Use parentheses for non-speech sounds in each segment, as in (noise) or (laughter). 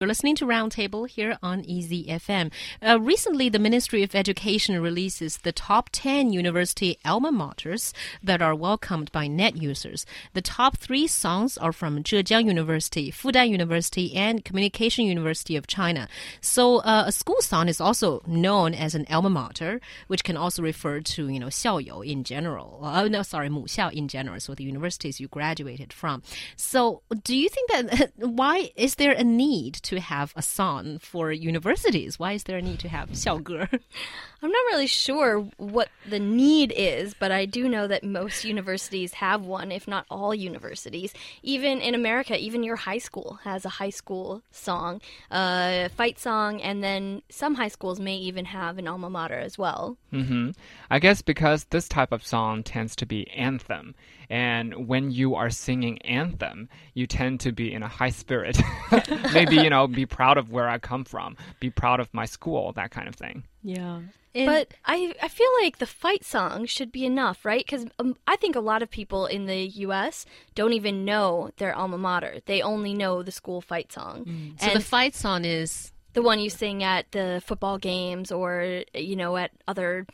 You're listening to Roundtable here on Easy FM. Uh, recently, the Ministry of Education releases the top 10 university alma maters that are welcomed by net users. The top three songs are from Zhejiang University, Fudan University, and Communication University of China. So, uh, a school song is also known as an alma mater, which can also refer to, you know, 校友 in general. Uh, no, sorry, 母校 in general. So, the universities you graduated from. So, do you think that why (laughs) is there a need To have a song for universities? Why is there a need to have 校歌? (laughs) I'm not really sure what the need is, but I do know that most universities have one, if not all universities. Even in America, even your high school has a high school song, a fight song, and then some high schools may even have an alma mater as well. Mm-hmm. I guess because this type of song tends to be anthem, and when you are singing anthem, you tend to be in a high spirit. (laughs) Maybe you know, be proud of where I come from, be proud of my school, that kind of thing. Yeah. but I, I feel like the fight song should be enough, right? Because um, I think a lot of people in the U.S. don't even know their alma mater. They only know the school fight song. Mm. So the fight song is the one you sing at the football games or you know at other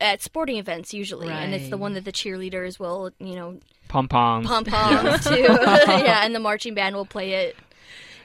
at sporting events usually, right. and it's the one that the cheerleaders will you know pom poms pom poms (laughs) too. (laughs) yeah, and the marching band will play it.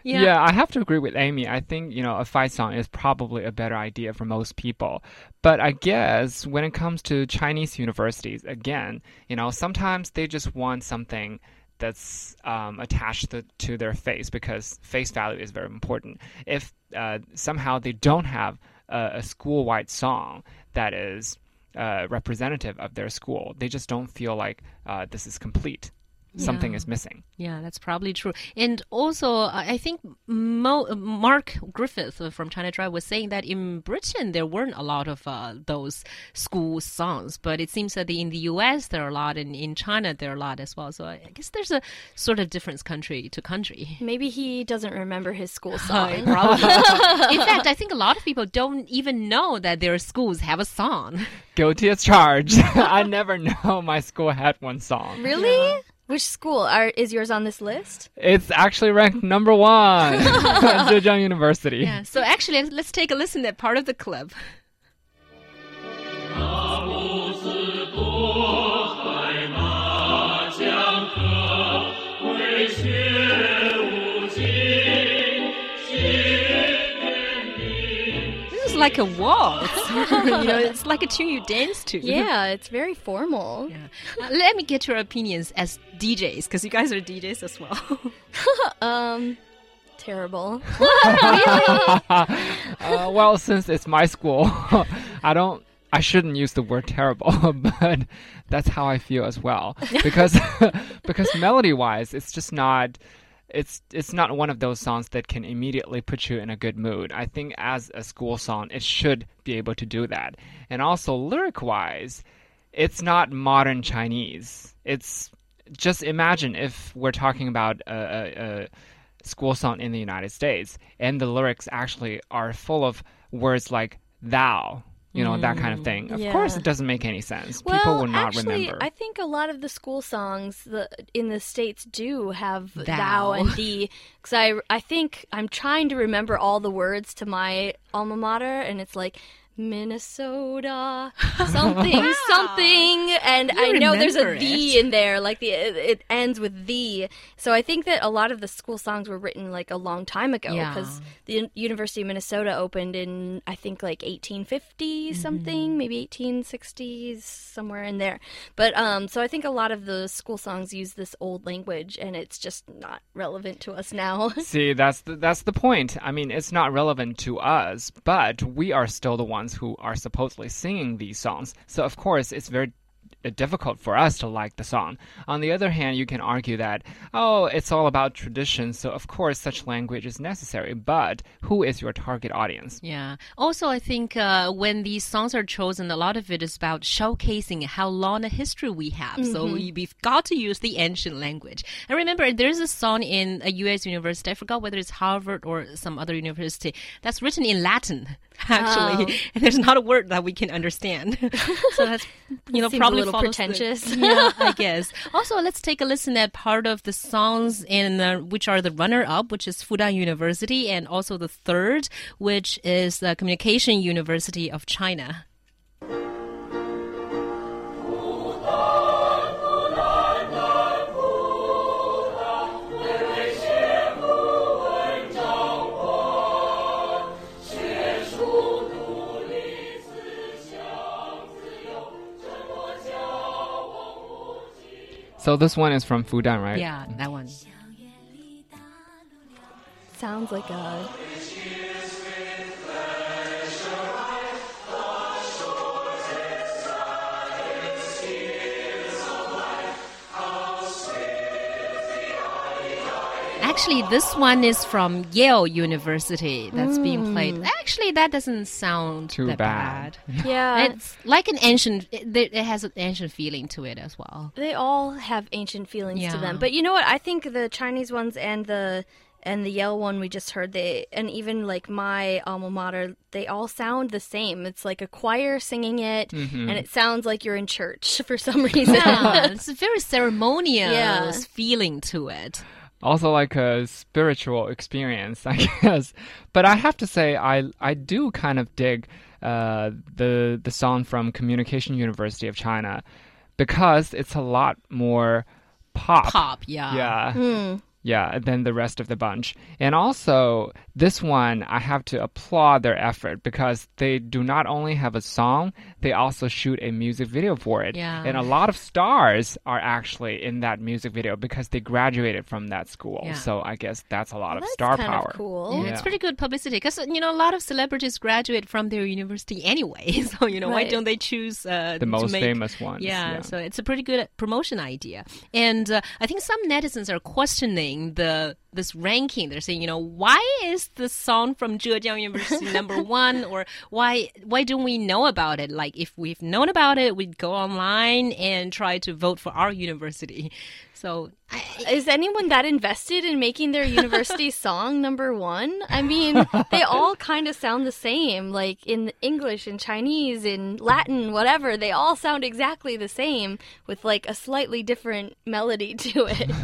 Yeah. yeah, I have to agree with Amy. I think, you know, a fight song is probably a better idea for most people. But I guess when it comes to Chinese universities, again, you know, sometimes they just want something that's um, attached to, to, their face because face value is very important. If uh, somehow they don't have a, a school wide song that is uh, representative of their school, they just don't feel like uh, this is complete something yeah. is missing. Yeah, that's probably true. And also, I think Mo Mark Griffith from China Drive was saying that in Britain there weren't a lot of uh, those school songs, but it seems that in the U.S. there are a lot, and in China there are a lot as well. So I guess there's a sort of difference country to country. Maybe he doesn't remember his school (laughs) song. (laughs) probably. in fact, I think a lot of people don't even know that their schools have a song. Guilty as charged. (laughs) I never know my school had one song. Really? Yeah. Which school are is yours on this list? It's actually ranked number one, (laughs) Zhejiang University. Yeah. So actually, let's take a listen at part of the clip. Like a waltz. (laughs) you know, it's like a tune you dance to. Yeah, it's very formal. Yeah. Uh, let me get your opinions as DJs, because you guys are DJs as well. (laughs) um, terrible. (laughs) uh, well, since it's my school, I don't. I shouldn't use the word terrible, but that's how I feel as well. Because because melody wise, it's just not it's it's not one of those songs that can immediately put you in a good mood. I think as a school song, it should be able to do that. And also lyric wise, it's not modern Chinese. It's just imagine if we're talking about a, a, a school song in the United States, and the lyrics actually are full of words like thou you know, mm, that kind of thing. Of yeah. course, it doesn't make any sense. Well, People will not actually, remember. I think a lot of the school songs the, in the states do have thou, thou and thee. Because I, I think I'm trying to remember all the words to my alma mater, and it's like Minnesota, something, wow. (laughs) something, and you I know there's a it. "the" in there, like the it, it, ends with "the." So I think that a lot of the school songs were written like a long time ago because yeah. the University of Minnesota opened in I think like 1850 mm-hmm. something, maybe 1860s, somewhere in there. But um, so I think a lot of the school songs use this old language, and it's just not relevant to us now. (laughs) See, that's the, that's the point. I mean, it's not relevant to us, but we are still the ones who are supposedly singing these songs. So, of course, it's very difficult for us to like the song. On the other hand, you can argue that, oh, it's all about tradition, so of course such language is necessary. But who is your target audience? Yeah. Also, I think uh, when these songs are chosen, a lot of it is about showcasing how long a history we have. Mm -hmm. So Mm-hmm. we've got to use the ancient language. And remember there's a song in a U.S. university, I forgot whether it's Harvard or some other university, that's written in Latin. (laughs) Actually, Oh. and there's not a word that we can understand. (laughs) so that's you know probably little the- pretentious. (laughs) yeah, I (laughs) guess. Also, let's take a listen at part of the songs in uh, which are the runner-up, which is Fudan University, and also the third, which is the Communication University of China. So this one is from Fudan, right? Yeah, that one. Sounds like a Actually, this one is from Yale University that's being hmm. played. Actually, that doesn't sound Too that bad. (laughs) yeah. It's like an ancient. It, it has an ancient feeling to it as well. They all have ancient feelings to Yeah. them. But you know what? I think the Chinese ones and the and the Yale one we just heard they and even like my alma mater they all sound the same. It's like a choir singing it mm-hmm. and it sounds like you're in church (laughs) for some reason. Yeah, it's a very ceremonious (laughs) Yeah. feeling to it. Also like a spiritual experience, (laughs) I guess. But I have to say, I I do kind of dig uh, the the song from Communication University of China because it's a lot more pop. Pop, yeah. Yeah. Yeah, than the rest of the bunch. And also, this one, I have to applaud their effort because they do not only have a song, they also shoot a music video for it. Yeah. And a lot of stars are actually in that music video because they graduated from that school. Yeah. So I guess that's a lot of That's star kind power. of cool. Yeah, Yeah. It's pretty good publicity because you know a lot of celebrities graduate from their university anyway. (laughs) So you know why don't they choose uh, The most make- famous ones. Yeah, so it's a pretty good promotion idea. And uh, I think some netizens are questioning the this ranking. They're saying, you know, why is the song from Zhejiang University (laughs) number one, or why why don't we know about it? Like, if we've known about it, we'd go online and try to vote for our university. So I, Is anyone that invested in making their university (laughs) song number one? I mean, they all kind of sound the same, like in English, in Chinese, in Latin, whatever. They all sound exactly the same with like a slightly different melody (laughs) to it. (laughs)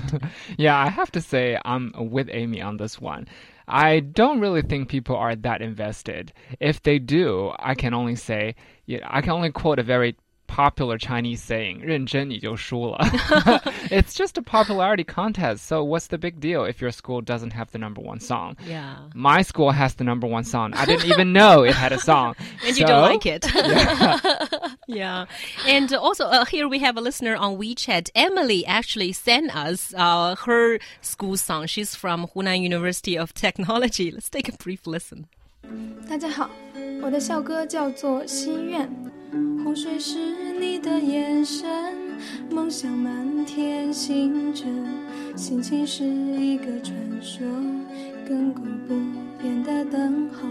Yeah, I have to say I'm with Amy on this one. I don't really think people are that invested. If they do, I can only say, I can only quote a very popular Chinese saying, 认真你就输了. (laughs) it's just a popularity contest, so what's the big deal if your school doesn't have the number one song? yeah, My school has the number one song. I didn't even know it had a song. (laughs) and you So- don't like it. (laughs) Yeah. And also, uh, here we have a listener on WeChat. Emily actually sent us uh, her school song. She's from Hunan University of Technology. Let's take a brief listen. 大家好，我的校歌叫做《心愿》。 湖水是你的眼神，梦想满天星辰，心情是一个传说，亘古不变的等候，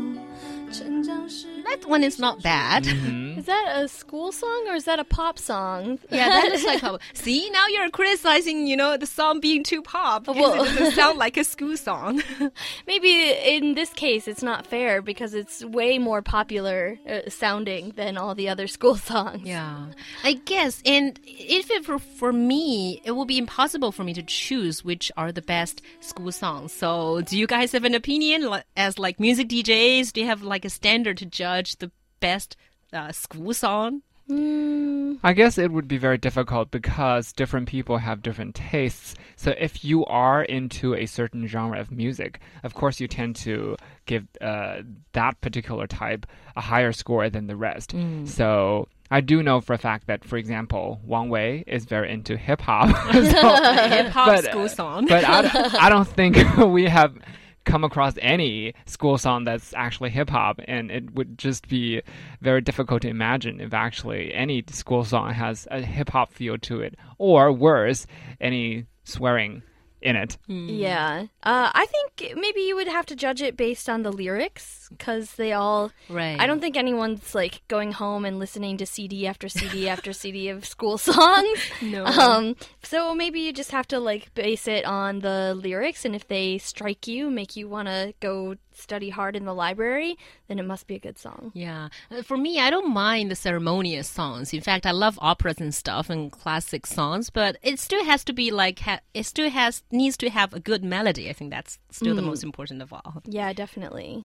That one is not bad. is that a school song or is that a pop song? Yeah, that is like (laughs) pop. See, now you're criticizing, you know, the song being too pop because Well- it doesn't sound like a school song. (laughs) Maybe in this case it's not fair because it's way more popular uh, sounding than all the other school (laughs) songs. Yeah, I guess. And if it were for me, it would be impossible for me to choose which are the best school songs. So, do you guys have an opinion as like music DJs? Do you have like a standard to judge the best uh, school song? I guess it would be very difficult because different people have different tastes. So if you are into a certain genre of music, of course you tend to give uh, that particular type a higher score than the rest. So I do know for a fact that, for example, Wang Wei is very into hip hop. (laughs) (laughs) Hip hop But, school song. but I, I don't think (laughs) we have come across any school song that's actually hip hop, and it would just be very difficult to imagine if actually any school song has a hip hop feel to it, or worse, any swearing in it. Yeah. Uh, I think maybe you would have to judge it based on the lyrics because they all. Right. I don't think anyone's like going home and listening to CD after CD (laughs) after CD of school songs. No. Um, so maybe you just have to like base it on the lyrics, and if they strike you, make you want to go study hard in the library, then it must be a good song. Yeah. Uh, For me, I don't mind the ceremonious songs. In fact, I love operas and stuff and classic songs, but it still has to be like, ha- it still has, needs to have a good melody. I think that's still the most important of all. Yeah, definitely.